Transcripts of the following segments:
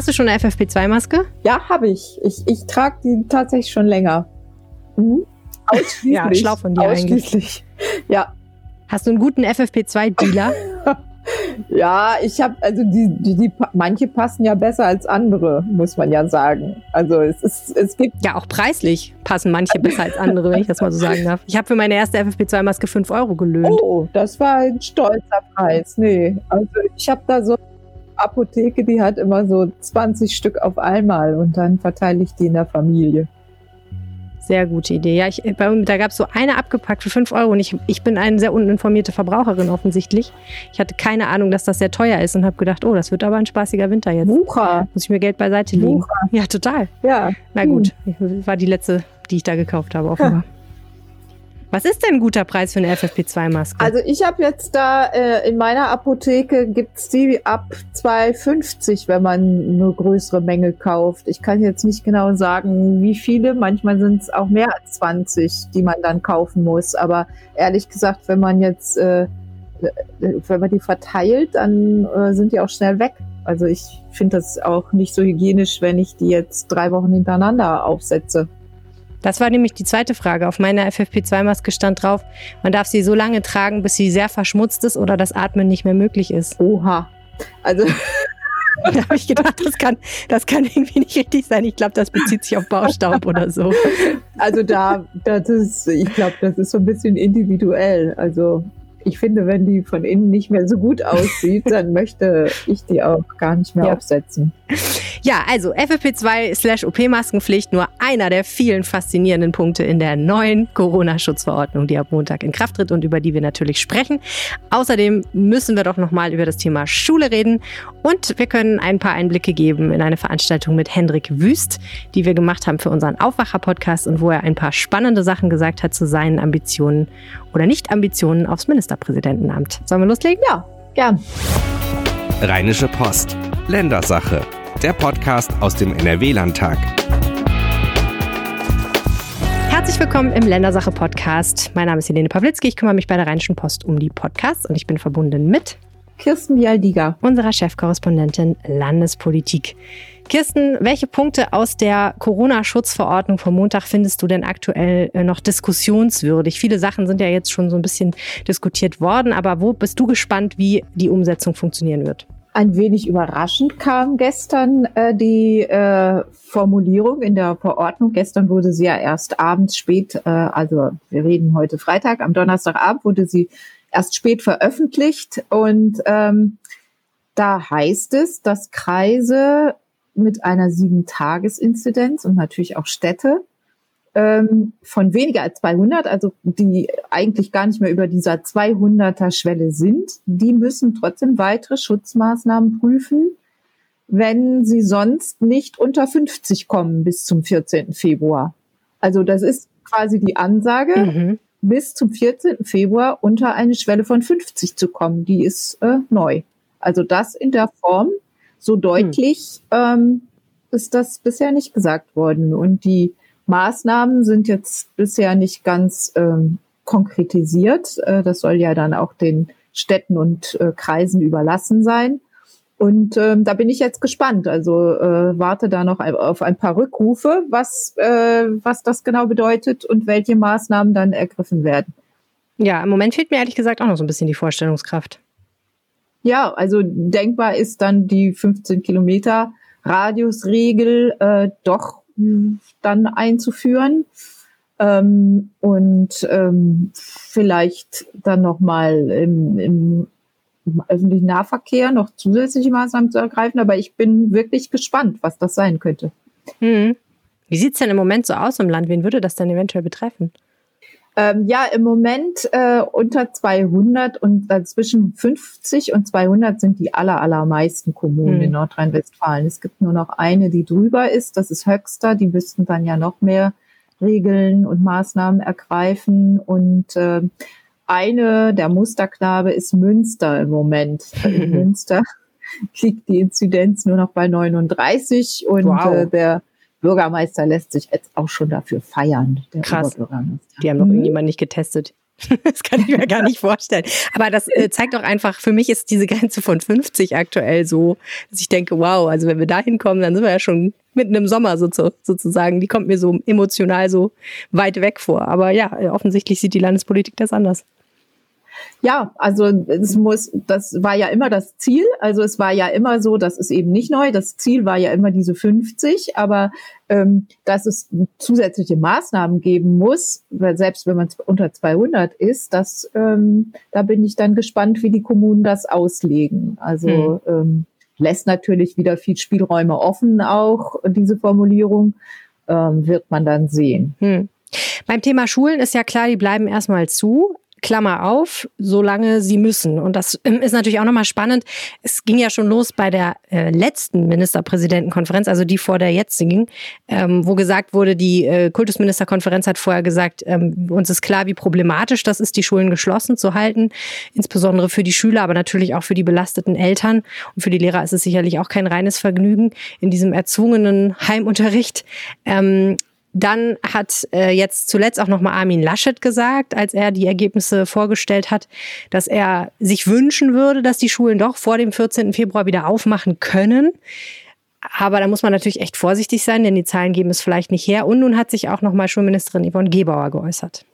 Hast du schon eine FFP2-Maske? Ja, habe ich. ich. Ich trage die tatsächlich schon länger. Mhm. Ausschließlich. ja, schlau von dir Ausschließlich. Eigentlich. Ja. Hast du einen guten FFP2-Dealer? Ja, ich habe, also die, die, die, manche passen ja besser als andere, muss man ja sagen. Also es ist, es gibt. Ja, auch preislich passen manche besser als andere, wenn ich das mal so sagen darf. Ich habe für meine erste FFP2-Maske 5 Euro gelöhnt. Oh, das war ein stolzer Preis. Nee, also ich habe da so Apotheke, die hat immer so 20 Stück auf einmal und dann verteile ich die in der Familie. Sehr gute Idee. Ja, ich, bei, da gab es so eine abgepackt für 5 Euro und ich, ich bin eine sehr uninformierte Verbraucherin offensichtlich. Ich hatte keine Ahnung, dass das sehr teuer ist und habe gedacht, oh, das wird aber ein spaßiger Winter jetzt. Wucher. Muss ich mir Geld beiseite legen. Wucher. Ja, total. Ja. Na gut, hm. war die letzte, die ich da gekauft habe, offenbar. Ja. Was ist denn ein guter Preis für eine FFP2-Maske? Also ich habe jetzt da äh, in meiner Apotheke gibt's die ab 2,50, wenn man eine größere Menge kauft. Ich kann jetzt nicht genau sagen, wie viele. Manchmal sind es auch mehr als 20, die man dann kaufen muss. Aber ehrlich gesagt, wenn man jetzt, äh, wenn man die verteilt, dann äh, sind die auch schnell weg. Also ich finde das auch nicht so hygienisch, wenn ich die jetzt drei Wochen hintereinander aufsetze. Das war nämlich die zweite Frage. Auf meiner FFP2-Maske stand drauf, man darf sie so lange tragen, bis sie sehr verschmutzt ist oder das Atmen nicht mehr möglich ist. Oha. Also. da habe ich gedacht, das kann, das kann irgendwie nicht richtig sein. Ich glaube, das bezieht sich auf Baustaub oder so. Also da, das ist, ich glaube, das ist so ein bisschen individuell. Also ich finde, wenn die von innen nicht mehr so gut aussieht, dann möchte ich die auch gar nicht mehr ja. aufsetzen. Ja, also FFP2 slash OP-Maskenpflicht nur einer der vielen faszinierenden Punkte in der neuen Corona-Schutzverordnung, die ab Montag in Kraft tritt und über die wir natürlich sprechen. Außerdem müssen wir doch nochmal über das Thema Schule reden und wir können ein paar Einblicke geben in eine Veranstaltung mit Hendrik Wüst, die wir gemacht haben für unseren Aufwacher-Podcast und wo er ein paar spannende Sachen gesagt hat zu seinen Ambitionen oder Nicht-Ambitionen aufs Ministerpräsidentenamt. Sollen wir loslegen? Ja, gern. Rheinische Post. Ländersache der Podcast aus dem NRW-Landtag. Herzlich willkommen im Ländersache Podcast. Mein Name ist Helene Pawlitzki. Ich kümmere mich bei der Rheinischen Post um die Podcasts und ich bin verbunden mit Kirsten Bialdiga, unserer Chefkorrespondentin Landespolitik. Kirsten, welche Punkte aus der Corona-Schutzverordnung vom Montag findest du denn aktuell äh, noch diskussionswürdig? Viele Sachen sind ja jetzt schon so ein bisschen diskutiert worden, aber wo bist du gespannt, wie die Umsetzung funktionieren wird? Ein wenig überraschend kam gestern äh, die äh, Formulierung in der Verordnung. Gestern wurde sie ja erst abends spät, äh, also wir reden heute Freitag, am Donnerstagabend wurde sie erst spät veröffentlicht und ähm, da heißt es, dass Kreise mit einer Sieben-Tages-Inzidenz und natürlich auch Städte ähm, von weniger als 200, also die eigentlich gar nicht mehr über dieser 200er Schwelle sind, die müssen trotzdem weitere Schutzmaßnahmen prüfen, wenn sie sonst nicht unter 50 kommen bis zum 14. Februar. Also das ist quasi die Ansage, mhm. bis zum 14. Februar unter eine Schwelle von 50 zu kommen. Die ist äh, neu. Also das in der Form so deutlich mhm. ähm, ist das bisher nicht gesagt worden. Und die Maßnahmen sind jetzt bisher nicht ganz ähm, konkretisiert. Äh, das soll ja dann auch den Städten und äh, Kreisen überlassen sein. Und ähm, da bin ich jetzt gespannt. Also äh, warte da noch auf ein paar Rückrufe, was, äh, was das genau bedeutet und welche Maßnahmen dann ergriffen werden. Ja, im Moment fehlt mir ehrlich gesagt auch noch so ein bisschen die Vorstellungskraft. Ja, also denkbar ist dann die 15 Kilometer Radiusregel äh, doch dann einzuführen. Ähm, und ähm, vielleicht dann nochmal im, im öffentlichen Nahverkehr noch zusätzliche Maßnahmen zu ergreifen. Aber ich bin wirklich gespannt, was das sein könnte. Hm. Wie sieht es denn im Moment so aus im Land? Wen würde das denn eventuell betreffen? Ähm, ja, im Moment äh, unter 200 und äh, zwischen 50 und 200 sind die aller, allermeisten Kommunen mhm. in Nordrhein-Westfalen. Es gibt nur noch eine, die drüber ist. Das ist Höxter. Die müssten dann ja noch mehr Regeln und Maßnahmen ergreifen. Und äh, eine, der Musterknabe, ist Münster im Moment. In Münster liegt die Inzidenz nur noch bei 39 und wow. äh, der Bürgermeister lässt sich jetzt auch schon dafür feiern. Krass. Die haben noch mhm. irgendjemand nicht getestet. Das kann ich mir gar nicht vorstellen. Aber das äh, zeigt doch einfach, für mich ist diese Grenze von 50 aktuell so, dass ich denke, wow, also wenn wir da hinkommen, dann sind wir ja schon mitten im Sommer so, sozusagen. Die kommt mir so emotional so weit weg vor. Aber ja, offensichtlich sieht die Landespolitik das anders. Ja, also es muss, das war ja immer das Ziel. Also es war ja immer so, das ist eben nicht neu. Das Ziel war ja immer diese 50, aber ähm, dass es zusätzliche Maßnahmen geben muss, weil selbst wenn man unter 200 ist, das, ähm, da bin ich dann gespannt, wie die Kommunen das auslegen. Also hm. ähm, lässt natürlich wieder viel Spielräume offen, auch diese Formulierung ähm, wird man dann sehen. Hm. Beim Thema Schulen ist ja klar, die bleiben erstmal zu. Klammer auf, solange sie müssen. Und das ähm, ist natürlich auch nochmal spannend. Es ging ja schon los bei der äh, letzten Ministerpräsidentenkonferenz, also die vor der jetzigen, ähm, wo gesagt wurde, die äh, Kultusministerkonferenz hat vorher gesagt, ähm, uns ist klar, wie problematisch das ist, die Schulen geschlossen zu halten, insbesondere für die Schüler, aber natürlich auch für die belasteten Eltern. Und für die Lehrer ist es sicherlich auch kein reines Vergnügen in diesem erzwungenen Heimunterricht. Ähm, dann hat äh, jetzt zuletzt auch nochmal Armin Laschet gesagt, als er die Ergebnisse vorgestellt hat, dass er sich wünschen würde, dass die Schulen doch vor dem 14. Februar wieder aufmachen können. Aber da muss man natürlich echt vorsichtig sein, denn die Zahlen geben es vielleicht nicht her. Und nun hat sich auch nochmal Schulministerin Yvonne Gebauer geäußert.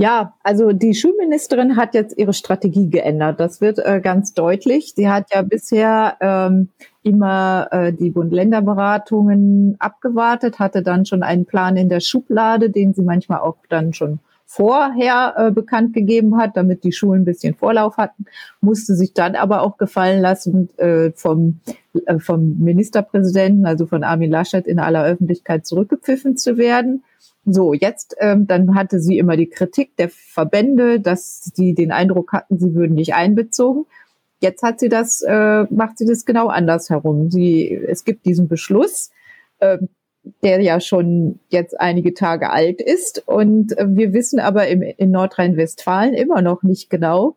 Ja, also die Schulministerin hat jetzt ihre Strategie geändert. Das wird äh, ganz deutlich. Sie hat ja bisher ähm, immer äh, die Bund-Länder-Beratungen abgewartet, hatte dann schon einen Plan in der Schublade, den sie manchmal auch dann schon vorher äh, bekannt gegeben hat, damit die Schulen ein bisschen Vorlauf hatten, musste sich dann aber auch gefallen lassen, äh, vom, äh, vom Ministerpräsidenten, also von Armin Laschet, in aller Öffentlichkeit zurückgepfiffen zu werden. So, jetzt, ähm, dann hatte sie immer die Kritik der Verbände, dass sie den Eindruck hatten, sie würden nicht einbezogen. Jetzt hat sie das, äh, macht sie das genau andersherum. Sie, es gibt diesen Beschluss, äh, der ja schon jetzt einige Tage alt ist. Und äh, wir wissen aber im, in Nordrhein-Westfalen immer noch nicht genau,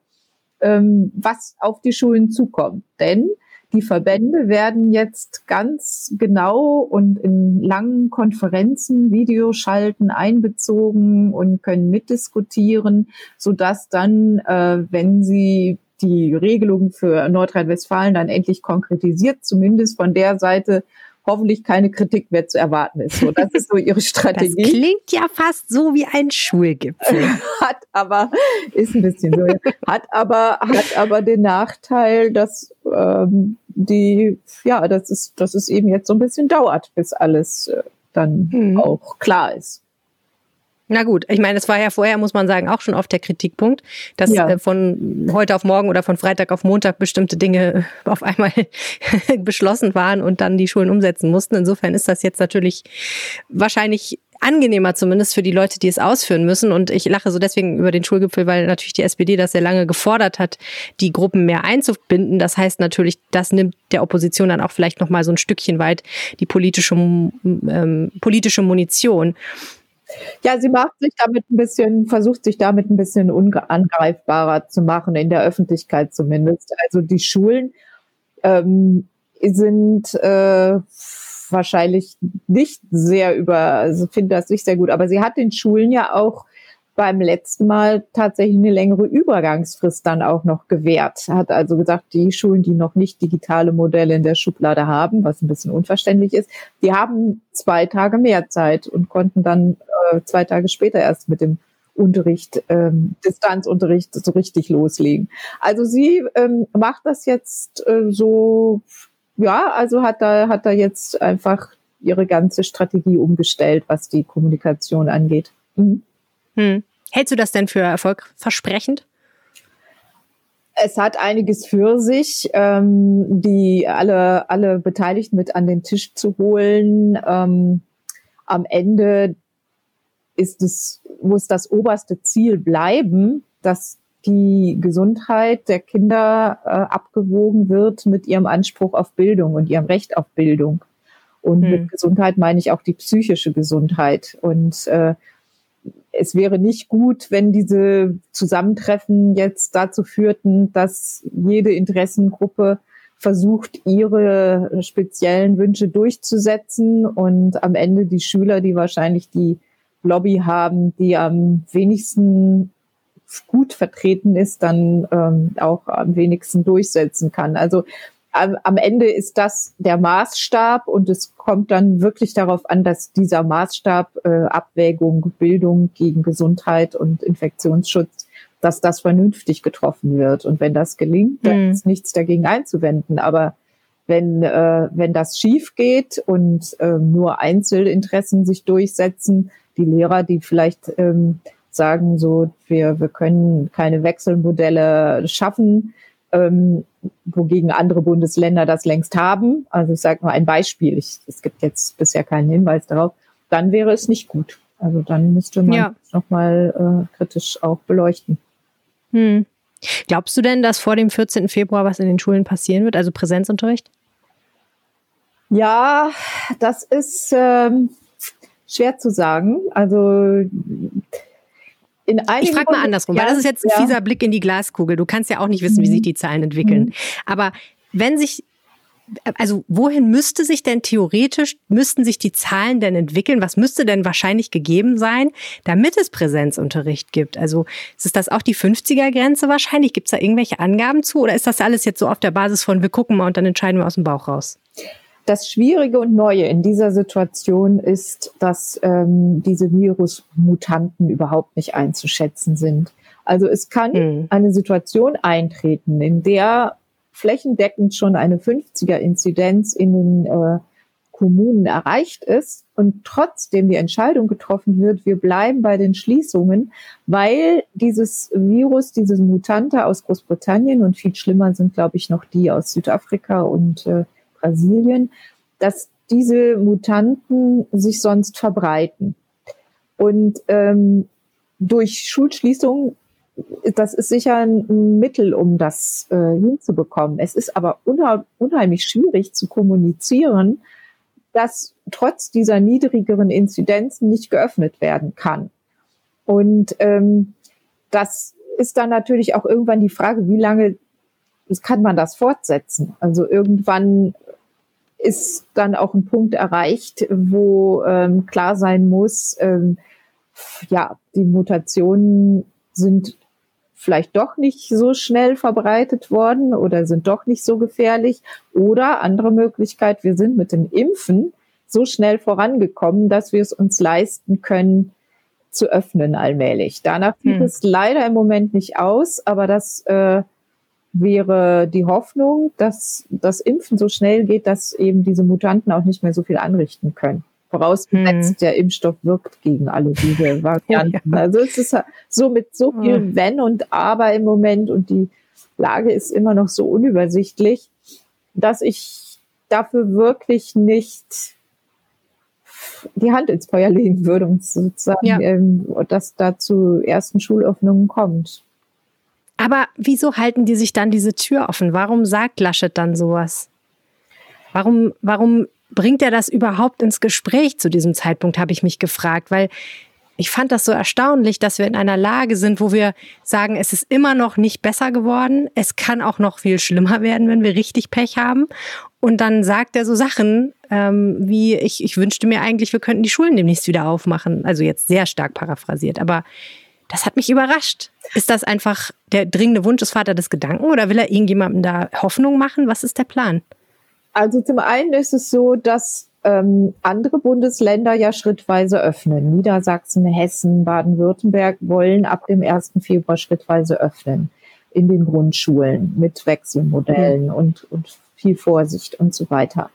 ähm, was auf die Schulen zukommt. Denn die Verbände werden jetzt ganz genau und in langen Konferenzen Videoschalten einbezogen und können mitdiskutieren, so dass dann, äh, wenn sie die Regelung für Nordrhein-Westfalen dann endlich konkretisiert, zumindest von der Seite hoffentlich keine Kritik mehr zu erwarten ist. So, das ist so ihre Strategie. Das klingt ja fast so wie ein Schulgipfel. hat aber, ist ein bisschen so, hat aber, hat aber den Nachteil, dass ähm, die, ja, das ist, dass es eben jetzt so ein bisschen dauert, bis alles äh, dann mhm. auch klar ist. Na gut, ich meine, es war ja vorher, muss man sagen, auch schon oft der Kritikpunkt, dass ja. äh, von heute auf morgen oder von Freitag auf Montag bestimmte Dinge auf einmal beschlossen waren und dann die Schulen umsetzen mussten. Insofern ist das jetzt natürlich wahrscheinlich angenehmer zumindest für die Leute, die es ausführen müssen. Und ich lache so deswegen über den Schulgipfel, weil natürlich die SPD das sehr lange gefordert hat, die Gruppen mehr einzubinden. Das heißt natürlich, das nimmt der Opposition dann auch vielleicht noch mal so ein Stückchen weit die politische, ähm, politische Munition. Ja, sie macht sich damit ein bisschen, versucht sich damit ein bisschen unangreifbarer zu machen, in der Öffentlichkeit zumindest. Also die Schulen ähm, sind äh, wahrscheinlich nicht sehr über, also finde das nicht sehr gut, aber sie hat den Schulen ja auch beim letzten Mal tatsächlich eine längere Übergangsfrist dann auch noch gewährt. Hat also gesagt, die Schulen, die noch nicht digitale Modelle in der Schublade haben, was ein bisschen unverständlich ist, die haben zwei Tage mehr Zeit und konnten dann äh, zwei Tage später erst mit dem Unterricht, ähm, Distanzunterricht so richtig loslegen. Also sie ähm, macht das jetzt äh, so, ja, also hat da, hat da jetzt einfach ihre ganze Strategie umgestellt, was die Kommunikation angeht. Mhm. Hm. Hältst du das denn für erfolgversprechend? Es hat einiges für sich, ähm, die alle, alle Beteiligten mit an den Tisch zu holen. Ähm, am Ende ist es, muss das oberste Ziel bleiben, dass die Gesundheit der Kinder äh, abgewogen wird mit ihrem Anspruch auf Bildung und ihrem Recht auf Bildung. Und hm. mit Gesundheit meine ich auch die psychische Gesundheit. Und äh, es wäre nicht gut, wenn diese Zusammentreffen jetzt dazu führten, dass jede Interessengruppe versucht, ihre speziellen Wünsche durchzusetzen und am Ende die Schüler, die wahrscheinlich die Lobby haben, die am wenigsten gut vertreten ist, dann ähm, auch am wenigsten durchsetzen kann. Also am, Ende ist das der Maßstab und es kommt dann wirklich darauf an, dass dieser Maßstab äh, Abwägung, Bildung gegen Gesundheit und Infektionsschutz, dass das vernünftig getroffen wird. Und wenn das gelingt, dann mhm. ist nichts dagegen einzuwenden. Aber wenn, äh, wenn das schief geht und äh, nur Einzelinteressen sich durchsetzen, die Lehrer, die vielleicht ähm, sagen, so wir, wir können keine Wechselmodelle schaffen, ähm, wogegen andere Bundesländer das längst haben. Also ich sage mal ein Beispiel, ich, es gibt jetzt bisher keinen Hinweis darauf, dann wäre es nicht gut. Also dann müsste man ja. nochmal äh, kritisch auch beleuchten. Hm. Glaubst du denn, dass vor dem 14. Februar was in den Schulen passieren wird, also Präsenzunterricht? Ja, das ist ähm, schwer zu sagen. Also ich frage mal andersrum, ja, weil das ist jetzt ein ja. fieser Blick in die Glaskugel. Du kannst ja auch nicht wissen, mhm. wie sich die Zahlen entwickeln. Mhm. Aber wenn sich also wohin müsste sich denn theoretisch, müssten sich die Zahlen denn entwickeln? Was müsste denn wahrscheinlich gegeben sein, damit es Präsenzunterricht gibt? Also ist das auch die 50er-Grenze wahrscheinlich? Gibt es da irgendwelche Angaben zu? Oder ist das alles jetzt so auf der Basis von, wir gucken mal und dann entscheiden wir aus dem Bauch raus? Das Schwierige und Neue in dieser Situation ist, dass ähm, diese Virusmutanten überhaupt nicht einzuschätzen sind. Also es kann mhm. eine Situation eintreten, in der flächendeckend schon eine 50er-Inzidenz in den äh, Kommunen erreicht ist und trotzdem die Entscheidung getroffen wird, wir bleiben bei den Schließungen, weil dieses Virus, dieses Mutante aus Großbritannien und viel schlimmer sind, glaube ich, noch die aus Südafrika und äh, Brasilien, dass diese Mutanten sich sonst verbreiten. Und ähm, durch Schulschließungen, das ist sicher ein Mittel, um das äh, hinzubekommen. Es ist aber unheimlich schwierig zu kommunizieren, dass trotz dieser niedrigeren Inzidenzen nicht geöffnet werden kann. Und ähm, das ist dann natürlich auch irgendwann die Frage, wie lange kann man das fortsetzen? Also irgendwann ist dann auch ein Punkt erreicht, wo ähm, klar sein muss, ähm, ja, die Mutationen sind vielleicht doch nicht so schnell verbreitet worden oder sind doch nicht so gefährlich. Oder andere Möglichkeit, wir sind mit dem Impfen so schnell vorangekommen, dass wir es uns leisten können, zu öffnen allmählich. Danach sieht hm. es leider im Moment nicht aus, aber das äh, wäre die Hoffnung, dass das Impfen so schnell geht, dass eben diese Mutanten auch nicht mehr so viel anrichten können. Vorausgesetzt, hm. der Impfstoff wirkt gegen alle diese Varianten. Also es ist so mit so viel hm. Wenn und Aber im Moment und die Lage ist immer noch so unübersichtlich, dass ich dafür wirklich nicht die Hand ins Feuer legen würde, um sozusagen, ja. ähm, dass da zu ersten Schulöffnungen kommt. Aber wieso halten die sich dann diese Tür offen? Warum sagt Laschet dann sowas? Warum, warum bringt er das überhaupt ins Gespräch zu diesem Zeitpunkt, habe ich mich gefragt, weil ich fand das so erstaunlich, dass wir in einer Lage sind, wo wir sagen, es ist immer noch nicht besser geworden. Es kann auch noch viel schlimmer werden, wenn wir richtig Pech haben. Und dann sagt er so Sachen ähm, wie, ich, ich wünschte mir eigentlich, wir könnten die Schulen demnächst wieder aufmachen. Also jetzt sehr stark paraphrasiert. Aber das hat mich überrascht. Ist das einfach der dringende Wunsch des Vaters des Gedanken oder will er irgendjemandem da Hoffnung machen? Was ist der Plan? Also zum einen ist es so, dass ähm, andere Bundesländer ja schrittweise öffnen. Niedersachsen, Hessen, Baden-Württemberg wollen ab dem 1. Februar schrittweise öffnen in den Grundschulen mit Wechselmodellen mhm. und, und viel Vorsicht und so weiter.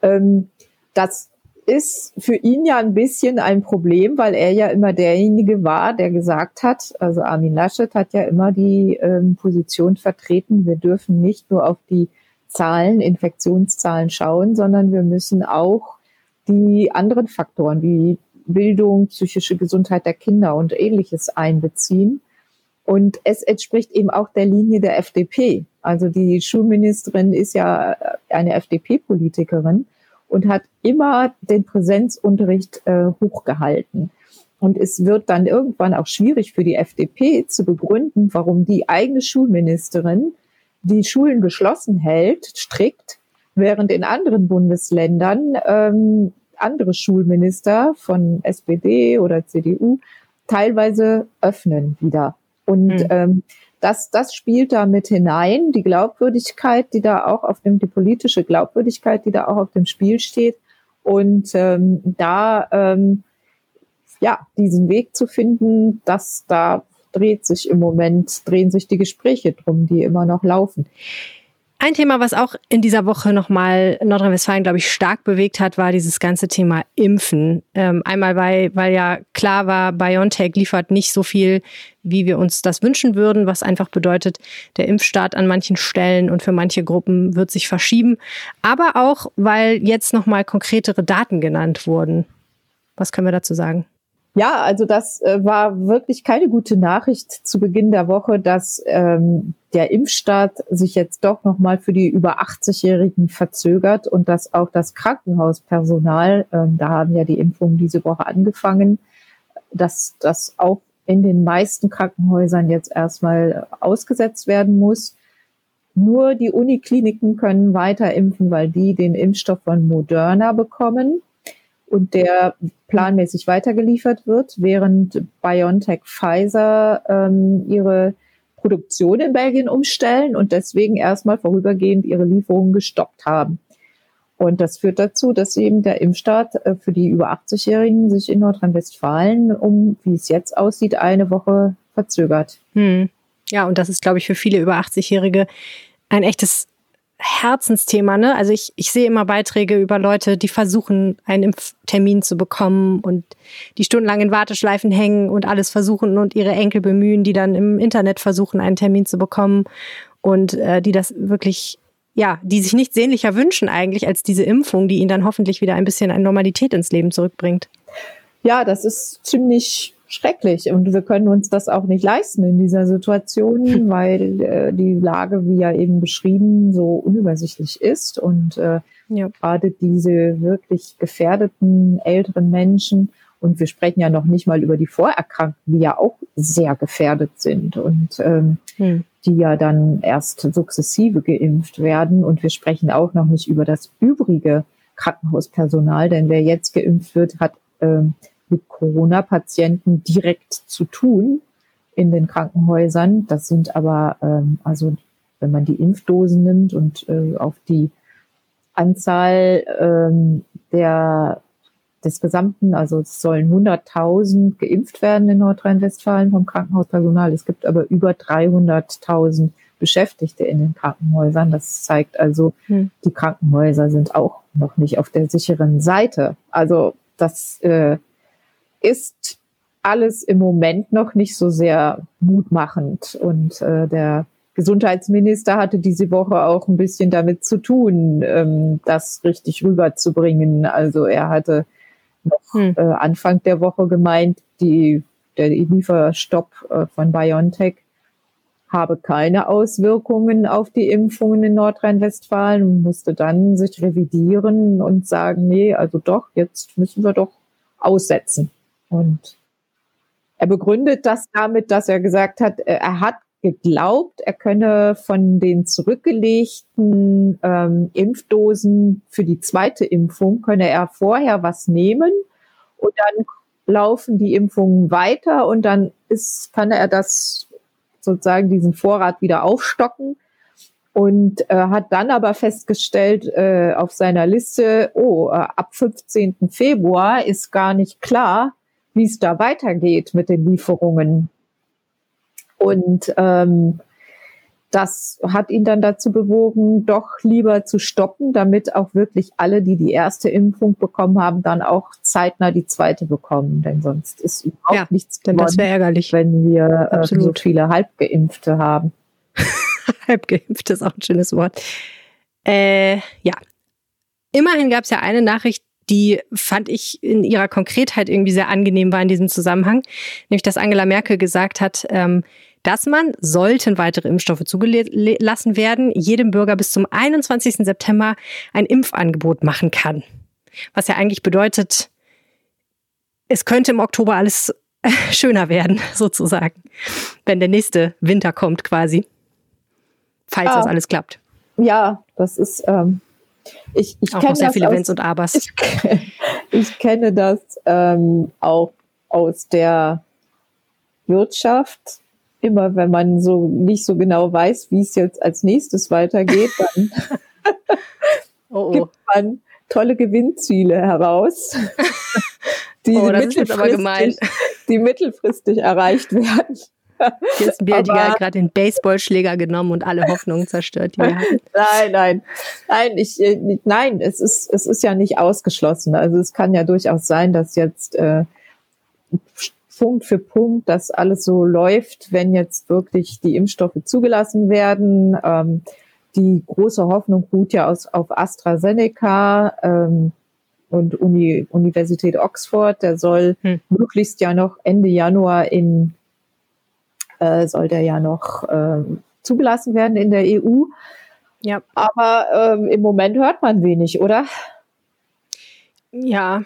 Ähm, das ist für ihn ja ein bisschen ein Problem, weil er ja immer derjenige war, der gesagt hat, also Armin Laschet hat ja immer die ähm, Position vertreten, wir dürfen nicht nur auf die Zahlen, Infektionszahlen schauen, sondern wir müssen auch die anderen Faktoren wie Bildung, psychische Gesundheit der Kinder und ähnliches einbeziehen. Und es entspricht eben auch der Linie der FDP. Also die Schulministerin ist ja eine FDP-Politikerin und hat immer den Präsenzunterricht äh, hochgehalten. Und es wird dann irgendwann auch schwierig für die FDP zu begründen, warum die eigene Schulministerin die Schulen geschlossen hält, strikt, während in anderen Bundesländern ähm, andere Schulminister von SPD oder CDU teilweise öffnen wieder. Und mhm. ähm, das, das spielt da mit hinein, die Glaubwürdigkeit, die da auch auf dem, die politische Glaubwürdigkeit, die da auch auf dem Spiel steht. Und ähm, da ähm, ja, diesen Weg zu finden, das da dreht sich im Moment, drehen sich die Gespräche drum, die immer noch laufen. Ein Thema, was auch in dieser Woche nochmal Nordrhein-Westfalen, glaube ich, stark bewegt hat, war dieses ganze Thema Impfen. Ähm, einmal, weil, weil ja klar war, BioNTech liefert nicht so viel, wie wir uns das wünschen würden, was einfach bedeutet, der Impfstart an manchen Stellen und für manche Gruppen wird sich verschieben. Aber auch, weil jetzt nochmal konkretere Daten genannt wurden. Was können wir dazu sagen? Ja, also das äh, war wirklich keine gute Nachricht zu Beginn der Woche, dass ähm, der Impfstart sich jetzt doch nochmal für die über 80-Jährigen verzögert und dass auch das Krankenhauspersonal, ähm, da haben ja die Impfungen diese Woche angefangen, dass das auch in den meisten Krankenhäusern jetzt erstmal ausgesetzt werden muss. Nur die Unikliniken können weiter impfen, weil die den Impfstoff von Moderna bekommen und der planmäßig weitergeliefert wird, während BioNTech Pfizer ähm, ihre Produktion in Belgien umstellen und deswegen erstmal vorübergehend ihre Lieferungen gestoppt haben. Und das führt dazu, dass eben der Impfstart äh, für die über 80-Jährigen sich in Nordrhein-Westfalen um, wie es jetzt aussieht, eine Woche verzögert. Hm. Ja, und das ist, glaube ich, für viele über 80-Jährige ein echtes Herzensthema, ne? Also ich, ich sehe immer Beiträge über Leute, die versuchen, einen Impftermin zu bekommen und die stundenlang in Warteschleifen hängen und alles versuchen und ihre Enkel bemühen, die dann im Internet versuchen, einen Termin zu bekommen und äh, die das wirklich, ja, die sich nicht sehnlicher wünschen eigentlich als diese Impfung, die ihnen dann hoffentlich wieder ein bisschen eine Normalität ins Leben zurückbringt. Ja, das ist ziemlich schrecklich. Und wir können uns das auch nicht leisten in dieser Situation, weil äh, die Lage, wie ja eben beschrieben, so unübersichtlich ist. Und äh, ja. gerade diese wirklich gefährdeten älteren Menschen, und wir sprechen ja noch nicht mal über die Vorerkrankten, die ja auch sehr gefährdet sind und ähm, hm. die ja dann erst sukzessive geimpft werden. Und wir sprechen auch noch nicht über das übrige Krankenhauspersonal, denn wer jetzt geimpft wird, hat ähm, mit Corona-Patienten direkt zu tun in den Krankenhäusern. Das sind aber, ähm, also wenn man die Impfdosen nimmt und äh, auf die Anzahl ähm, der des gesamten, also es sollen 100.000 geimpft werden in Nordrhein-Westfalen vom Krankenhauspersonal. Es gibt aber über 300.000 Beschäftigte in den Krankenhäusern. Das zeigt also, hm. die Krankenhäuser sind auch noch nicht auf der sicheren Seite. Also das äh, ist alles im Moment noch nicht so sehr mutmachend. Und äh, der Gesundheitsminister hatte diese Woche auch ein bisschen damit zu tun, ähm, das richtig rüberzubringen. Also er hatte noch hm. äh, Anfang der Woche gemeint, die, der Lieferstopp äh, von BioNTech habe keine Auswirkungen auf die Impfungen in Nordrhein-Westfalen und musste dann sich revidieren und sagen, nee, also doch, jetzt müssen wir doch aussetzen. Und er begründet das damit, dass er gesagt hat, äh, er hat geglaubt, er könne von den zurückgelegten ähm, Impfdosen für die zweite Impfung, könne er vorher was nehmen und dann laufen die Impfungen weiter und dann ist, kann er das sozusagen diesen Vorrat wieder aufstocken und äh, hat dann aber festgestellt äh, auf seiner Liste, oh, äh, ab 15. Februar ist gar nicht klar, wie es da weitergeht mit den Lieferungen. Und ähm, das hat ihn dann dazu bewogen, doch lieber zu stoppen, damit auch wirklich alle, die die erste Impfung bekommen haben, dann auch zeitnah die zweite bekommen. Denn sonst ist überhaupt ja, nichts denn das wäre ärgerlich, wenn wir äh, so viele Halbgeimpfte haben. Halbgeimpft ist auch ein schönes Wort. Äh, ja. Immerhin gab es ja eine Nachricht, die fand ich in ihrer Konkretheit irgendwie sehr angenehm war in diesem Zusammenhang, nämlich dass Angela Merkel gesagt hat, ähm, dass man, sollten weitere Impfstoffe zugelassen werden, jedem Bürger bis zum 21. September ein Impfangebot machen kann. Was ja eigentlich bedeutet, es könnte im Oktober alles schöner werden, sozusagen, wenn der nächste Winter kommt quasi, falls ah, das alles klappt. Ja, das ist ähm, ich, ich auch noch sehr viele Wenns und Abers. Ich, ich kenne das ähm, auch aus der Wirtschaft. immer, wenn man so nicht so genau weiß, wie es jetzt als nächstes weitergeht, dann oh, oh. gibt man tolle Gewinnziele heraus, die, oh, mittelfristig, die mittelfristig erreicht werden. Kirsten Bialdiger hat gerade den Baseballschläger genommen und alle Hoffnungen zerstört. Nein, nein, nein, ich, äh, nein, es ist, es ist ja nicht ausgeschlossen. Also es kann ja durchaus sein, dass jetzt äh, Punkt für Punkt das alles so läuft, wenn jetzt wirklich die Impfstoffe zugelassen werden. Ähm, die große Hoffnung ruht ja aus, auf AstraZeneca ähm, und Uni, Universität Oxford. Der soll hm. möglichst ja noch Ende Januar in äh, soll der ja noch äh, zugelassen werden in der EU. Ja. Aber ähm, im Moment hört man wenig, oder? Ja.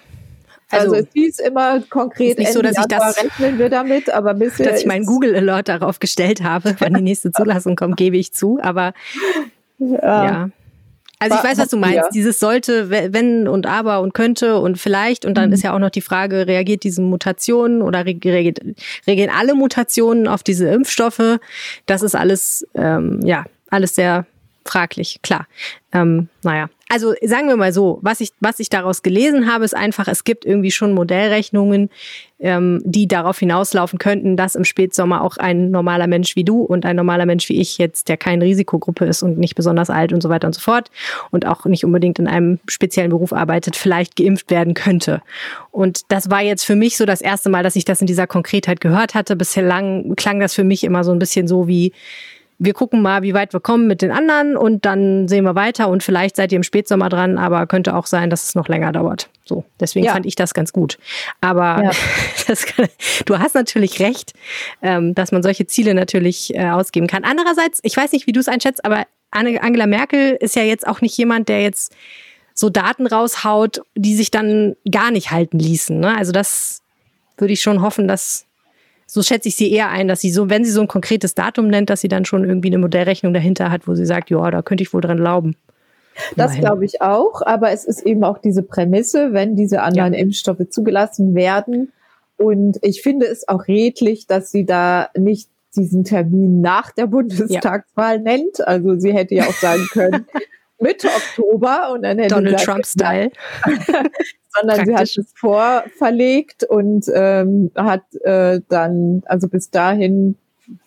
Also, also es hieß immer konkret, nicht so, dass ich das rechnen wir damit, aber bisher dass ich meinen Google Alert darauf gestellt habe, wann die nächste Zulassung kommt, gebe ich zu. Aber ja. ja. Also ich weiß, was du meinst. Dieses sollte, wenn und aber und könnte und vielleicht. Und dann mhm. ist ja auch noch die Frage, reagiert diese Mutationen oder reagiert, reagieren alle Mutationen auf diese Impfstoffe? Das ist alles, ähm, ja, alles sehr fraglich, klar. Ähm, naja, also sagen wir mal so, was ich, was ich daraus gelesen habe, ist einfach, es gibt irgendwie schon Modellrechnungen, ähm, die darauf hinauslaufen könnten, dass im Spätsommer auch ein normaler Mensch wie du und ein normaler Mensch wie ich jetzt, der keine Risikogruppe ist und nicht besonders alt und so weiter und so fort und auch nicht unbedingt in einem speziellen Beruf arbeitet, vielleicht geimpft werden könnte. Und das war jetzt für mich so das erste Mal, dass ich das in dieser Konkretheit gehört hatte. Bislang klang das für mich immer so ein bisschen so wie, wir gucken mal, wie weit wir kommen mit den anderen und dann sehen wir weiter und vielleicht seid ihr im Spätsommer dran, aber könnte auch sein, dass es noch länger dauert. So, deswegen ja. fand ich das ganz gut. Aber ja. kann, du hast natürlich recht, ähm, dass man solche Ziele natürlich äh, ausgeben kann. Andererseits, ich weiß nicht, wie du es einschätzt, aber Angela Merkel ist ja jetzt auch nicht jemand, der jetzt so Daten raushaut, die sich dann gar nicht halten ließen. Ne? Also das würde ich schon hoffen, dass so schätze ich sie eher ein, dass sie so, wenn sie so ein konkretes Datum nennt, dass sie dann schon irgendwie eine Modellrechnung dahinter hat, wo sie sagt, ja, da könnte ich wohl dran glauben. Das glaube ich auch, aber es ist eben auch diese Prämisse, wenn diese anderen ja. Impfstoffe zugelassen werden. Und ich finde es auch redlich, dass sie da nicht diesen Termin nach der Bundestagswahl ja. nennt. Also sie hätte ja auch sagen können, Mitte Oktober und dann hätte Donald Trump-Style. sondern Praktisch. sie hat es vorverlegt und ähm, hat äh, dann, also bis dahin,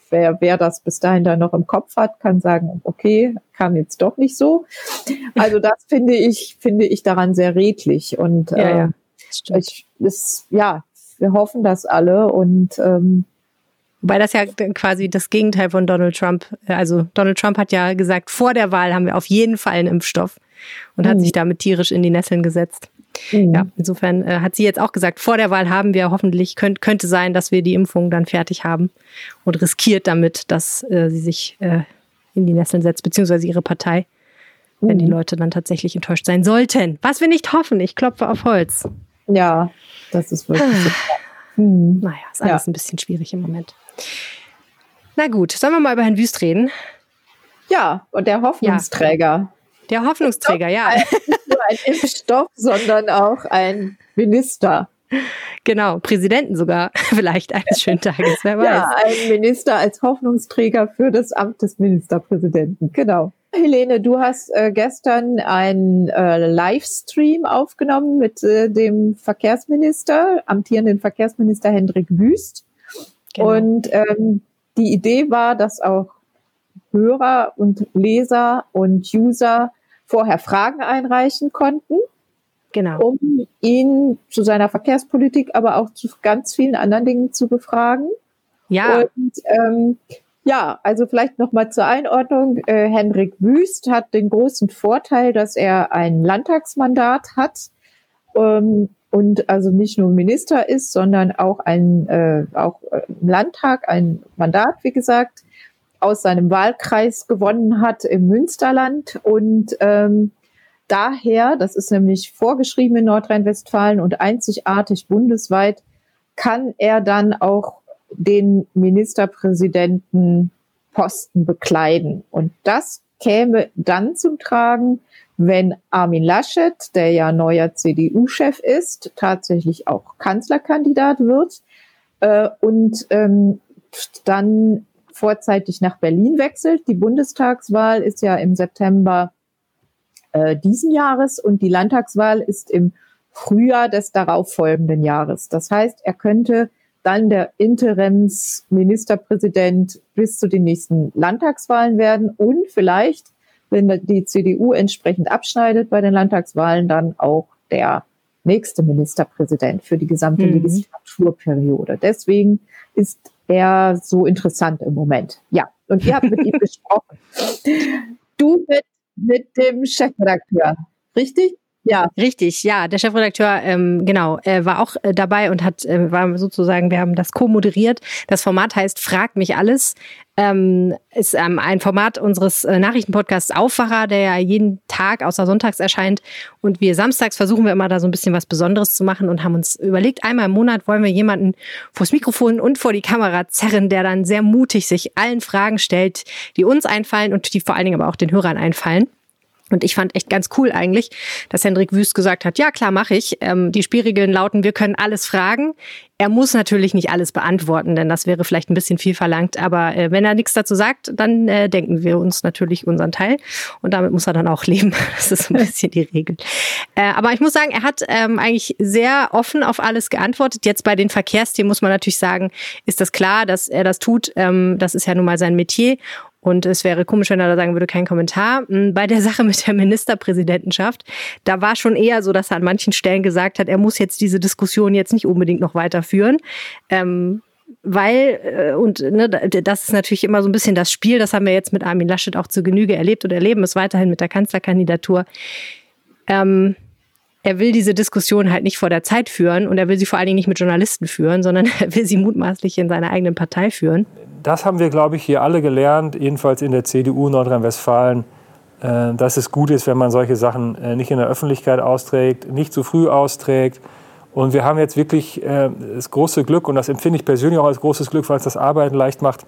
wer, wer das bis dahin dann noch im Kopf hat, kann sagen, okay, kam jetzt doch nicht so. Also das finde ich, finde ich daran sehr redlich und äh, ja, ja, ich, ist, ja, wir hoffen das alle und ähm, Wobei das ja quasi das Gegenteil von Donald Trump, also Donald Trump hat ja gesagt, vor der Wahl haben wir auf jeden Fall einen Impfstoff und mhm. hat sich damit tierisch in die Nesseln gesetzt. Mhm. Ja, insofern äh, hat sie jetzt auch gesagt, vor der Wahl haben wir hoffentlich, könnt, könnte sein, dass wir die Impfung dann fertig haben und riskiert damit, dass äh, sie sich äh, in die Nesseln setzt, beziehungsweise ihre Partei, mhm. wenn die mhm. Leute dann tatsächlich enttäuscht sein sollten. Was wir nicht hoffen, ich klopfe auf Holz. Ja, das ist wirklich so. Mhm. Naja, ist alles ja. ein bisschen schwierig im Moment. Na gut, sollen wir mal über Herrn Wüst reden? Ja, und der Hoffnungsträger. Ja. Der Hoffnungsträger, ja. Nicht nur ein Impfstoff, sondern auch ein Minister. Genau, Präsidenten sogar, vielleicht eines schönen Tages, wer weiß. Ja, ein Minister als Hoffnungsträger für das Amt des Ministerpräsidenten, genau. Helene, du hast äh, gestern einen äh, Livestream aufgenommen mit äh, dem Verkehrsminister, amtierenden Verkehrsminister Hendrik Wüst. Genau. Und ähm, die Idee war, dass auch Hörer und Leser und User vorher Fragen einreichen konnten. Genau. Um ihn zu seiner Verkehrspolitik, aber auch zu ganz vielen anderen Dingen zu befragen. Ja. Und ähm, ja, also vielleicht nochmal zur Einordnung. Äh, Henrik Wüst hat den großen Vorteil, dass er ein Landtagsmandat hat ähm, und also nicht nur Minister ist, sondern auch ein äh, auch äh, im Landtag ein Mandat, wie gesagt aus seinem Wahlkreis gewonnen hat im Münsterland und ähm, daher, das ist nämlich vorgeschrieben in Nordrhein-Westfalen und einzigartig bundesweit, kann er dann auch den Ministerpräsidenten Posten bekleiden. Und das käme dann zum Tragen, wenn Armin Laschet, der ja neuer CDU-Chef ist, tatsächlich auch Kanzlerkandidat wird äh, und ähm, dann vorzeitig nach Berlin wechselt. Die Bundestagswahl ist ja im September äh, diesen Jahres und die Landtagswahl ist im Frühjahr des darauffolgenden Jahres. Das heißt, er könnte dann der Interimsministerpräsident bis zu den nächsten Landtagswahlen werden und vielleicht, wenn die CDU entsprechend abschneidet bei den Landtagswahlen, dann auch der nächste Ministerpräsident für die gesamte mhm. Legislaturperiode. Deswegen ist er so interessant im Moment. Ja, und ihr habt mit ihm gesprochen. Du mit, mit dem Chefredakteur, richtig? Ja. Richtig, ja. Der Chefredakteur, ähm, genau, äh, war auch äh, dabei und hat, äh, war sozusagen, wir haben das co-moderiert. Das Format heißt Frag mich alles. Ähm, ist ähm, ein Format unseres äh, Nachrichtenpodcasts Aufwacher, der ja jeden Tag außer sonntags erscheint. Und wir samstags versuchen wir immer da so ein bisschen was Besonderes zu machen und haben uns überlegt, einmal im Monat wollen wir jemanden vors Mikrofon und vor die Kamera zerren, der dann sehr mutig sich allen Fragen stellt, die uns einfallen und die vor allen Dingen aber auch den Hörern einfallen. Und ich fand echt ganz cool eigentlich, dass Hendrik Wüst gesagt hat, ja klar, mache ich. Ähm, die Spielregeln lauten, wir können alles fragen. Er muss natürlich nicht alles beantworten, denn das wäre vielleicht ein bisschen viel verlangt. Aber äh, wenn er nichts dazu sagt, dann äh, denken wir uns natürlich unseren Teil. Und damit muss er dann auch leben. Das ist ein bisschen die Regel. Äh, aber ich muss sagen, er hat ähm, eigentlich sehr offen auf alles geantwortet. Jetzt bei den Verkehrsthemen muss man natürlich sagen, ist das klar, dass er das tut. Ähm, das ist ja nun mal sein Metier. Und es wäre komisch, wenn er da sagen würde, kein Kommentar. Hm, bei der Sache mit der Ministerpräsidentenschaft, da war schon eher so, dass er an manchen Stellen gesagt hat, er muss jetzt diese Diskussion jetzt nicht unbedingt noch weiterführen. Ähm, weil, äh, und ne, das ist natürlich immer so ein bisschen das Spiel, das haben wir jetzt mit Armin Laschet auch zu Genüge erlebt und erleben es weiterhin mit der Kanzlerkandidatur. Ähm, er will diese Diskussion halt nicht vor der Zeit führen und er will sie vor allen Dingen nicht mit Journalisten führen, sondern er will sie mutmaßlich in seiner eigenen Partei führen das haben wir, glaube ich, hier alle gelernt, jedenfalls in der CDU Nordrhein-Westfalen, äh, dass es gut ist, wenn man solche Sachen äh, nicht in der Öffentlichkeit austrägt, nicht zu früh austrägt. Und wir haben jetzt wirklich äh, das große Glück, und das empfinde ich persönlich auch als großes Glück, weil es das Arbeiten leicht macht,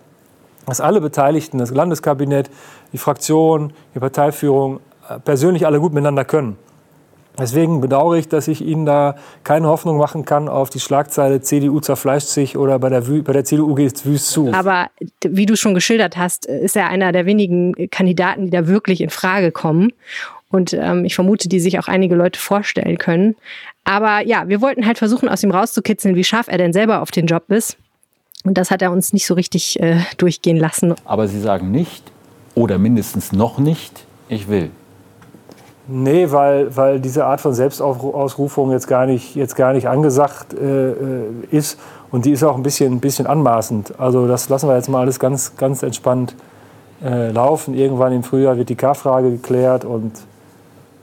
dass alle Beteiligten, das Landeskabinett, die Fraktion, die Parteiführung, persönlich alle gut miteinander können. Deswegen bedauere ich, dass ich Ihnen da keine Hoffnung machen kann auf die Schlagzeile CDU zerfleischt sich oder bei der, bei der CDU geht es wüst zu. Aber wie du schon geschildert hast, ist er einer der wenigen Kandidaten, die da wirklich in Frage kommen. Und ähm, ich vermute, die sich auch einige Leute vorstellen können. Aber ja, wir wollten halt versuchen, aus ihm rauszukitzeln, wie scharf er denn selber auf den Job ist. Und das hat er uns nicht so richtig äh, durchgehen lassen. Aber Sie sagen nicht, oder mindestens noch nicht, ich will. Nee, weil, weil diese Art von Selbstausrufung jetzt gar nicht, jetzt gar nicht angesagt äh, äh, ist. Und die ist auch ein bisschen, ein bisschen anmaßend. Also das lassen wir jetzt mal alles ganz, ganz entspannt äh, laufen. Irgendwann im Frühjahr wird die K-Frage geklärt und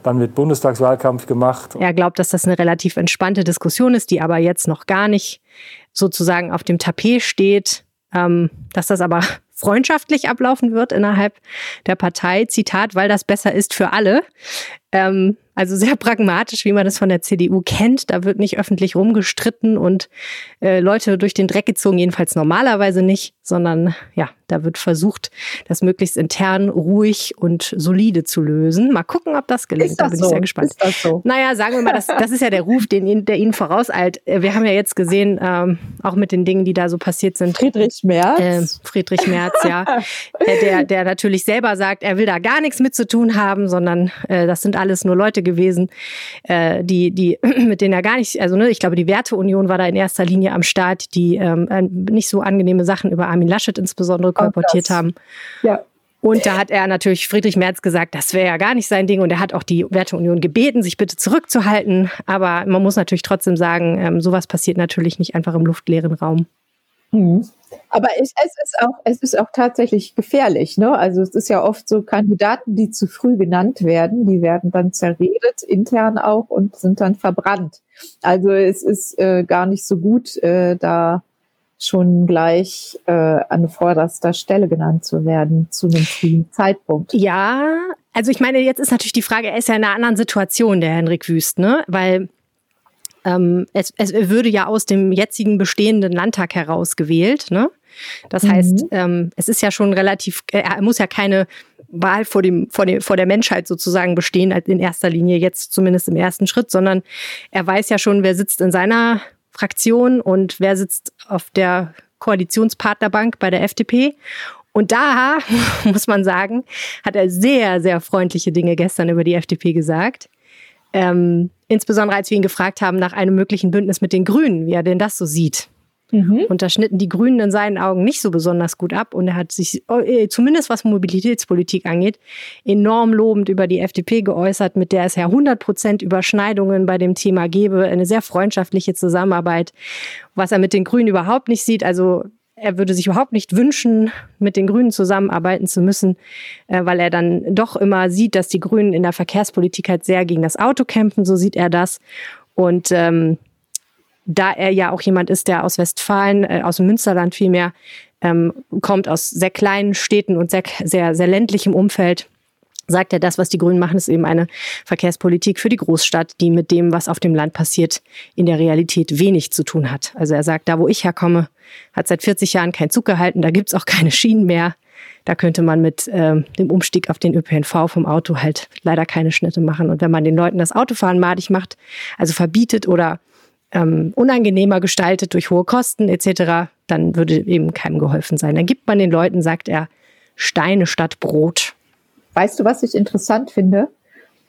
dann wird Bundestagswahlkampf gemacht. Er glaubt, dass das eine relativ entspannte Diskussion ist, die aber jetzt noch gar nicht sozusagen auf dem Tapet steht. Ähm, dass das aber freundschaftlich ablaufen wird innerhalb der Partei. Zitat, weil das besser ist für alle. Ähm, also sehr pragmatisch, wie man das von der CDU kennt. Da wird nicht öffentlich rumgestritten und äh, Leute durch den Dreck gezogen, jedenfalls normalerweise nicht, sondern ja, da wird versucht, das möglichst intern ruhig und solide zu lösen. Mal gucken, ob das gelingt. Ist das da bin so? ich sehr gespannt. Ist das so? Naja, sagen wir mal, das, das ist ja der Ruf, den, der Ihnen vorauseilt. Äh, wir haben ja jetzt gesehen, ähm, auch mit den Dingen, die da so passiert sind. Friedrich Merz. Äh, Friedrich Merz, ja. Der, der natürlich selber sagt, er will da gar nichts mit zu tun haben, sondern äh, das sind alles nur Leute gewesen, äh, die, die, mit denen er gar nicht, also ne, ich glaube, die Werteunion war da in erster Linie am Start, die ähm, nicht so angenehme Sachen über Armin Laschet insbesondere kolportiert haben. Ja. Und da hat er natürlich Friedrich Merz gesagt, das wäre ja gar nicht sein Ding. Und er hat auch die Werteunion gebeten, sich bitte zurückzuhalten. Aber man muss natürlich trotzdem sagen, ähm, sowas passiert natürlich nicht einfach im luftleeren Raum. Mhm. Aber es, es, ist auch, es ist auch tatsächlich gefährlich. Ne? Also es ist ja oft so Kandidaten, die zu früh genannt werden, die werden dann zerredet, intern auch, und sind dann verbrannt. Also es ist äh, gar nicht so gut, äh, da schon gleich äh, an vorderster Stelle genannt zu werden zu einem frühen Zeitpunkt. Ja, also ich meine, jetzt ist natürlich die Frage, er ist ja in einer anderen Situation, der Henrik Wüst, ne? Weil ähm, es, es würde ja aus dem jetzigen bestehenden Landtag heraus gewählt, ne? Das mhm. heißt, ähm, es ist ja schon relativ, äh, er muss ja keine Wahl vor, dem, vor, dem, vor der Menschheit sozusagen bestehen, als in erster Linie jetzt zumindest im ersten Schritt, sondern er weiß ja schon, wer sitzt in seiner Fraktion und wer sitzt auf der Koalitionspartnerbank bei der FDP. Und da, muss man sagen, hat er sehr, sehr freundliche Dinge gestern über die FDP gesagt. Ähm, insbesondere als wir ihn gefragt haben nach einem möglichen Bündnis mit den Grünen, wie er denn das so sieht. Mhm. Und da schnitten die Grünen in seinen Augen nicht so besonders gut ab. Und er hat sich, äh, zumindest was Mobilitätspolitik angeht, enorm lobend über die FDP geäußert, mit der es ja 100 Prozent Überschneidungen bei dem Thema gäbe. Eine sehr freundschaftliche Zusammenarbeit, was er mit den Grünen überhaupt nicht sieht. Also er würde sich überhaupt nicht wünschen, mit den Grünen zusammenarbeiten zu müssen, äh, weil er dann doch immer sieht, dass die Grünen in der Verkehrspolitik halt sehr gegen das Auto kämpfen. So sieht er das. Und ähm, da er ja auch jemand ist, der aus Westfalen, äh, aus dem Münsterland vielmehr, ähm, kommt aus sehr kleinen Städten und sehr, sehr, sehr ländlichem Umfeld, sagt er, das, was die Grünen machen, ist eben eine Verkehrspolitik für die Großstadt, die mit dem, was auf dem Land passiert, in der Realität wenig zu tun hat. Also er sagt, da wo ich herkomme, hat seit 40 Jahren kein Zug gehalten, da gibt's auch keine Schienen mehr. Da könnte man mit ähm, dem Umstieg auf den ÖPNV vom Auto halt leider keine Schnitte machen. Und wenn man den Leuten das Autofahren madig macht, also verbietet oder ähm, unangenehmer gestaltet durch hohe Kosten etc., dann würde eben keinem geholfen sein. Dann gibt man den Leuten, sagt er, Steine statt Brot. Weißt du, was ich interessant finde?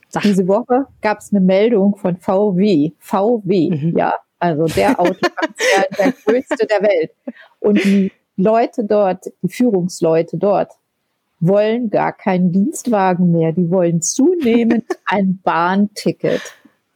Sag. Diese Woche gab es eine Meldung von VW. VW, mhm. ja, also der Autokonzern, der größte der Welt. Und die Leute dort, die Führungsleute dort, wollen gar keinen Dienstwagen mehr. Die wollen zunehmend ein Bahnticket.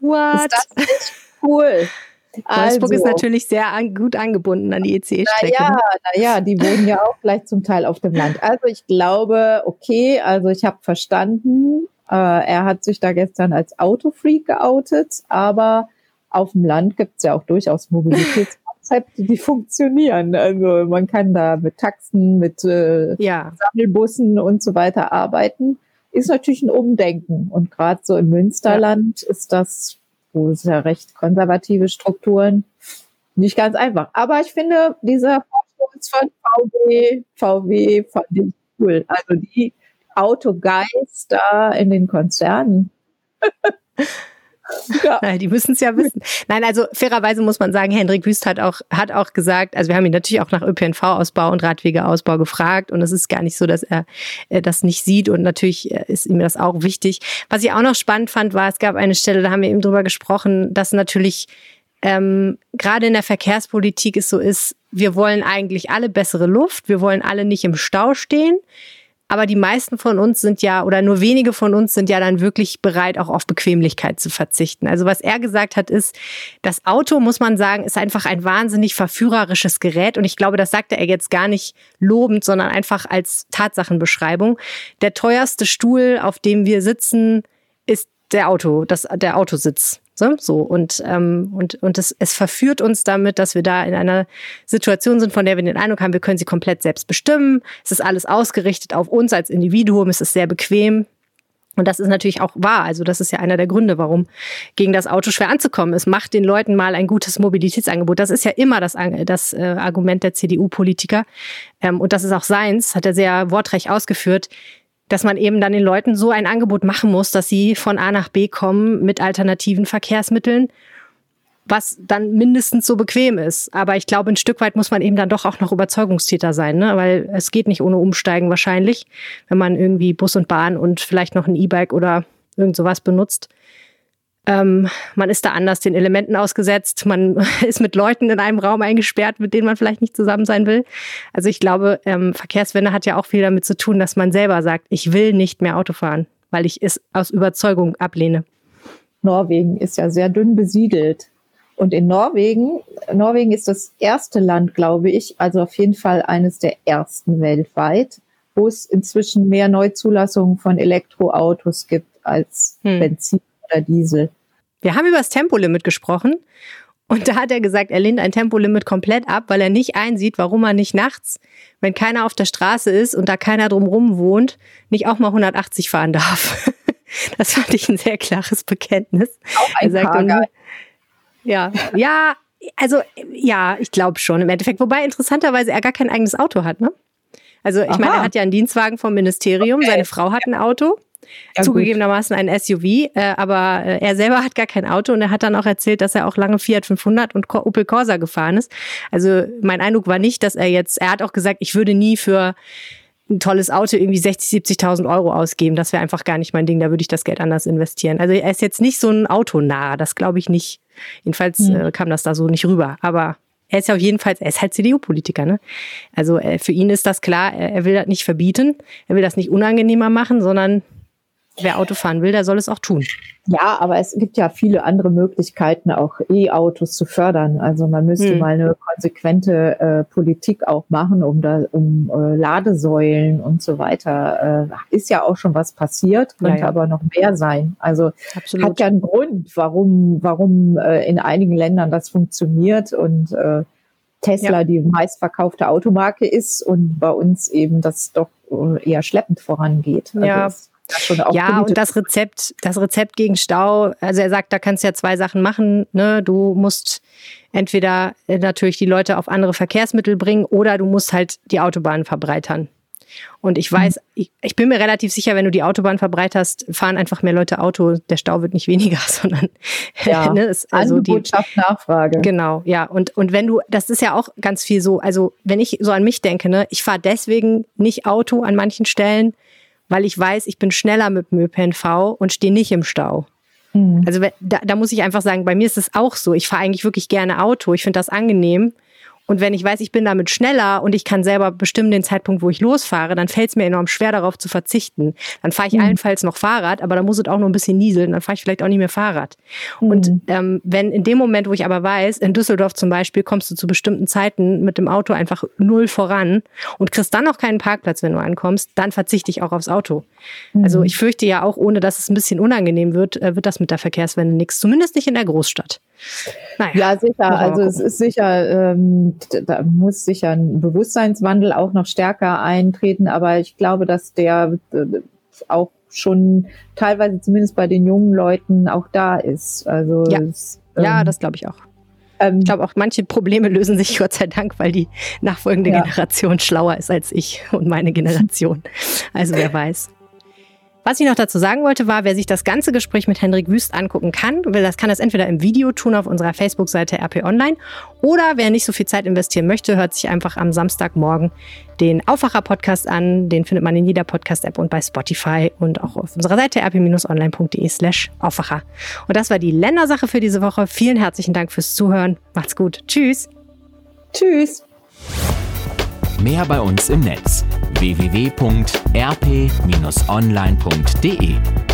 What? Ist das nicht cool? Wolfsburg also, ist natürlich sehr an, gut angebunden an die EC-Strecke. Naja, naja, die wohnen ja auch gleich zum Teil auf dem Land. Also ich glaube, okay, also ich habe verstanden, äh, er hat sich da gestern als Autofreak geoutet, aber auf dem Land gibt es ja auch durchaus Mobilitätskonzepte, die funktionieren. Also man kann da mit Taxen, mit äh, ja. Sammelbussen und so weiter arbeiten. Ist natürlich ein Umdenken. Und gerade so im Münsterland ja. ist das wo es ja recht konservative Strukturen, nicht ganz einfach. Aber ich finde, dieser Vorstoß von VW, VW fand ich cool. Also die Autogeist da in den Konzernen. Ja. Nein, die müssen es ja wissen. Nein, also fairerweise muss man sagen, Hendrik Wüst hat auch, hat auch gesagt, also wir haben ihn natürlich auch nach ÖPNV-Ausbau und Radwegeausbau gefragt und es ist gar nicht so, dass er, er das nicht sieht und natürlich äh, ist ihm das auch wichtig. Was ich auch noch spannend fand, war, es gab eine Stelle, da haben wir eben drüber gesprochen, dass natürlich ähm, gerade in der Verkehrspolitik es so ist, wir wollen eigentlich alle bessere Luft, wir wollen alle nicht im Stau stehen. Aber die meisten von uns sind ja, oder nur wenige von uns sind ja dann wirklich bereit, auch auf Bequemlichkeit zu verzichten. Also was er gesagt hat, ist, das Auto, muss man sagen, ist einfach ein wahnsinnig verführerisches Gerät. Und ich glaube, das sagte er jetzt gar nicht lobend, sondern einfach als Tatsachenbeschreibung. Der teuerste Stuhl, auf dem wir sitzen, ist der Auto, das, der Autositz. So, und, ähm, und, und es, es verführt uns damit, dass wir da in einer Situation sind, von der wir den Eindruck haben, wir können sie komplett selbst bestimmen. Es ist alles ausgerichtet auf uns als Individuum, es ist sehr bequem. Und das ist natürlich auch wahr. Also das ist ja einer der Gründe, warum gegen das Auto schwer anzukommen ist. Macht den Leuten mal ein gutes Mobilitätsangebot. Das ist ja immer das, das äh, Argument der CDU-Politiker. Ähm, und das ist auch seins, hat er sehr wortreich ausgeführt dass man eben dann den Leuten so ein Angebot machen muss, dass sie von A nach B kommen mit alternativen Verkehrsmitteln, was dann mindestens so bequem ist. Aber ich glaube, ein Stück weit muss man eben dann doch auch noch Überzeugungstäter sein, ne? weil es geht nicht ohne Umsteigen wahrscheinlich, wenn man irgendwie Bus und Bahn und vielleicht noch ein E-Bike oder irgend sowas benutzt. Ähm, man ist da anders den Elementen ausgesetzt. Man ist mit Leuten in einem Raum eingesperrt, mit denen man vielleicht nicht zusammen sein will. Also ich glaube, ähm, Verkehrswende hat ja auch viel damit zu tun, dass man selber sagt, ich will nicht mehr Auto fahren, weil ich es aus Überzeugung ablehne. Norwegen ist ja sehr dünn besiedelt. Und in Norwegen, Norwegen ist das erste Land, glaube ich, also auf jeden Fall eines der ersten weltweit, wo es inzwischen mehr Neuzulassungen von Elektroautos gibt als hm. Benzin oder Diesel. Wir haben über das Tempolimit gesprochen und da hat er gesagt, er lehnt ein Tempolimit komplett ab, weil er nicht einsieht, warum er nicht nachts, wenn keiner auf der Straße ist und da keiner drumrum wohnt, nicht auch mal 180 fahren darf. Das fand ich ein sehr klares Bekenntnis. Auch ein er sagt, dann, Ja, ja, also ja, ich glaube schon im Endeffekt. Wobei interessanterweise er gar kein eigenes Auto hat, ne? Also ich Aha. meine, er hat ja einen Dienstwagen vom Ministerium, okay. seine Frau hat ein Auto. Ja, zugegebenermaßen ein SUV, äh, aber äh, er selber hat gar kein Auto und er hat dann auch erzählt, dass er auch lange Fiat 500 und Opel Corsa gefahren ist. Also mein Eindruck war nicht, dass er jetzt, er hat auch gesagt, ich würde nie für ein tolles Auto irgendwie 60, 70.000 Euro ausgeben. Das wäre einfach gar nicht mein Ding. Da würde ich das Geld anders investieren. Also er ist jetzt nicht so ein Autonah. Das glaube ich nicht. Jedenfalls mhm. äh, kam das da so nicht rüber. Aber er ist ja auf jeden Fall, er ist halt CDU-Politiker, ne? Also äh, für ihn ist das klar, er, er will das nicht verbieten, er will das nicht unangenehmer machen, sondern wer Auto fahren will, der soll es auch tun. Ja, aber es gibt ja viele andere Möglichkeiten, auch E-Autos zu fördern. Also man müsste hm. mal eine konsequente äh, Politik auch machen, um da um äh, Ladesäulen und so weiter. Äh, ist ja auch schon was passiert, könnte ja, ja. aber noch mehr sein. Also Absolut. hat ja einen Grund, warum warum äh, in einigen Ländern das funktioniert und äh, Tesla ja. die meistverkaufte Automarke ist und bei uns eben das doch äh, eher schleppend vorangeht. Also ja ja, und das Rezept, das Rezept gegen Stau, also er sagt, da kannst du ja zwei Sachen machen. Ne? Du musst entweder äh, natürlich die Leute auf andere Verkehrsmittel bringen oder du musst halt die Autobahnen verbreitern. Und ich weiß, ich, ich, bin mir relativ sicher, wenn du die Autobahn verbreiterst, fahren einfach mehr Leute Auto. Der Stau wird nicht weniger, sondern ja, ne, ist also die Nachfrage. Genau, ja. Und, und wenn du, das ist ja auch ganz viel so, also wenn ich so an mich denke, ne, ich fahre deswegen nicht Auto an manchen Stellen, weil ich weiß, ich bin schneller mit dem ÖPNV und stehe nicht im Stau. Mhm. Also da, da muss ich einfach sagen, bei mir ist es auch so. Ich fahre eigentlich wirklich gerne Auto. Ich finde das angenehm. Und wenn ich weiß, ich bin damit schneller und ich kann selber bestimmen den Zeitpunkt, wo ich losfahre, dann fällt es mir enorm schwer, darauf zu verzichten. Dann fahre ich mhm. allenfalls noch Fahrrad, aber dann muss es auch noch ein bisschen nieseln, dann fahre ich vielleicht auch nicht mehr Fahrrad. Mhm. Und ähm, wenn in dem Moment, wo ich aber weiß, in Düsseldorf zum Beispiel, kommst du zu bestimmten Zeiten mit dem Auto einfach null voran und kriegst dann auch keinen Parkplatz, wenn du ankommst, dann verzichte ich auch aufs Auto. Mhm. Also ich fürchte ja auch, ohne dass es ein bisschen unangenehm wird, äh, wird das mit der Verkehrswende nichts. Zumindest nicht in der Großstadt. Naja, ja, sicher. Also es ist sicher, ähm, da muss sicher ein Bewusstseinswandel auch noch stärker eintreten, aber ich glaube, dass der äh, auch schon teilweise zumindest bei den jungen Leuten auch da ist. Also ja, es, ähm, ja das glaube ich auch. Ähm, ich glaube auch, manche Probleme lösen sich Gott sei Dank, weil die nachfolgende ja. Generation schlauer ist als ich und meine Generation. Also wer weiß. Was ich noch dazu sagen wollte, war, wer sich das ganze Gespräch mit Hendrik Wüst angucken kann, das kann das entweder im Video tun auf unserer Facebook-Seite RP Online oder wer nicht so viel Zeit investieren möchte, hört sich einfach am Samstagmorgen den Aufwacher-Podcast an. Den findet man in jeder Podcast-App und bei Spotify und auch auf unserer Seite rp-online.de slash Aufwacher. Und das war die Ländersache für diese Woche. Vielen herzlichen Dank fürs Zuhören. Macht's gut. Tschüss. Tschüss. Mehr bei uns im Netz www.rp-online.de